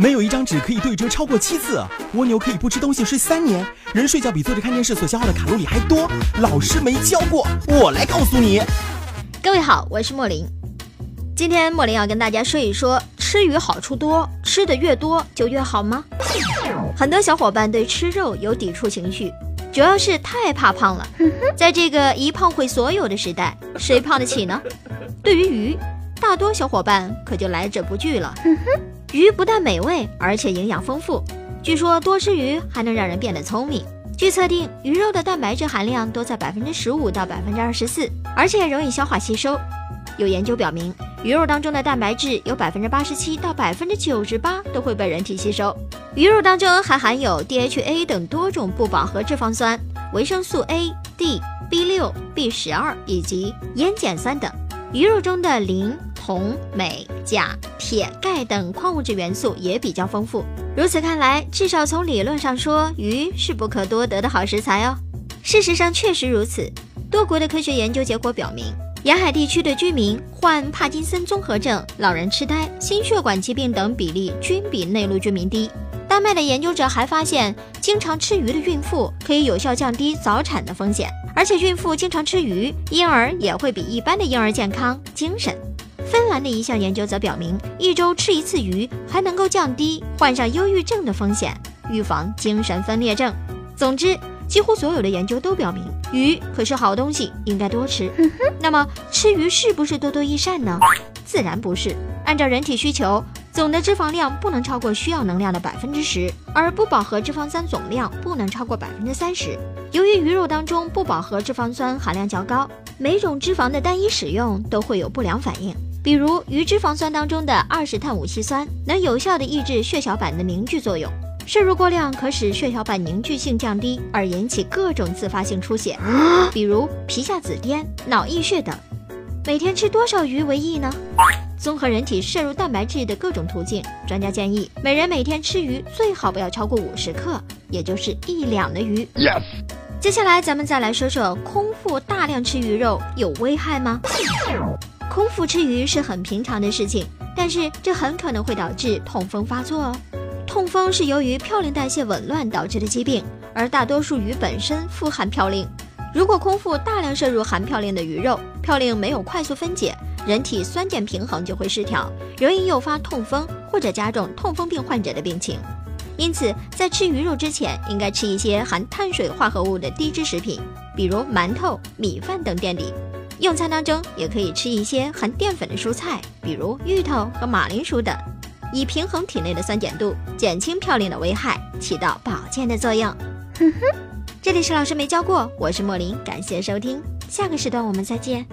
没有一张纸可以对折超过七次。蜗牛可以不吃东西睡三年。人睡觉比坐着看电视所消耗的卡路里还多。老师没教过，我来告诉你。各位好，我是莫林。今天莫林要跟大家说一说，吃鱼好处多，吃的越多就越好吗？很多小伙伴对吃肉有抵触情绪，主要是太怕胖了。在这个一胖毁所有的时代，谁胖得起呢？对于鱼，大多小伙伴可就来者不拒了。鱼不但美味，而且营养丰富。据说多吃鱼还能让人变得聪明。据测定，鱼肉的蛋白质含量都在百分之十五到百分之二十四，而且容易消化吸收。有研究表明，鱼肉当中的蛋白质有百分之八十七到百分之九十八都会被人体吸收。鱼肉当中还含有 DHA 等多种不饱和脂肪酸、维生素 A、D、B 六、B 十二以及烟碱酸等。鱼肉中的磷、铜、镁、钾、铁、钙等矿物质元素也比较丰富。如此看来，至少从理论上说，鱼是不可多得的好食材哦。事实上确实如此，多国的科学研究结果表明，沿海地区的居民患帕金森综合症、老人痴呆、心血管疾病等比例均比内陆居民低。丹麦的研究者还发现，经常吃鱼的孕妇可以有效降低早产的风险，而且孕妇经常吃鱼，婴儿也会比一般的婴儿健康、精神。芬兰的一项研究则表明，一周吃一次鱼还能够降低患上忧郁症的风险，预防精神分裂症。总之，几乎所有的研究都表明，鱼可是好东西，应该多吃。那么，吃鱼是不是多多益善呢？自然不是。按照人体需求，总的脂肪量不能超过需要能量的百分之十，而不饱和脂肪酸总量不能超过百分之三十。由于鱼肉当中不饱和脂肪酸含量较高，每种脂肪的单一使用都会有不良反应。比如，鱼脂肪酸当中的二十碳五烯酸能有效地抑制血小板的凝聚作用，摄入过量可使血小板凝聚性降低，而引起各种自发性出血，比如皮下紫癜、脑溢血等。每天吃多少鱼为宜呢？综合人体摄入蛋白质的各种途径，专家建议每人每天吃鱼最好不要超过五十克，也就是一两的鱼。Yes。接下来咱们再来说说空腹大量吃鱼肉有危害吗？空腹吃鱼是很平常的事情，但是这很可能会导致痛风发作哦。痛风是由于嘌呤代谢紊乱导致的疾病，而大多数鱼本身富含嘌呤。如果空腹大量摄入含嘌呤的鱼肉，嘌呤没有快速分解。人体酸碱平衡就会失调，容易诱发痛风或者加重痛风病患者的病情。因此，在吃鱼肉之前，应该吃一些含碳水化合物的低脂食品，比如馒头、米饭等垫底。用餐当中也可以吃一些含淀粉的蔬菜，比如芋头和马铃薯等，以平衡体内的酸碱度，减轻嘌呤的危害，起到保健的作用。哼哼，这里是老师没教过，我是莫林，感谢收听，下个时段我们再见。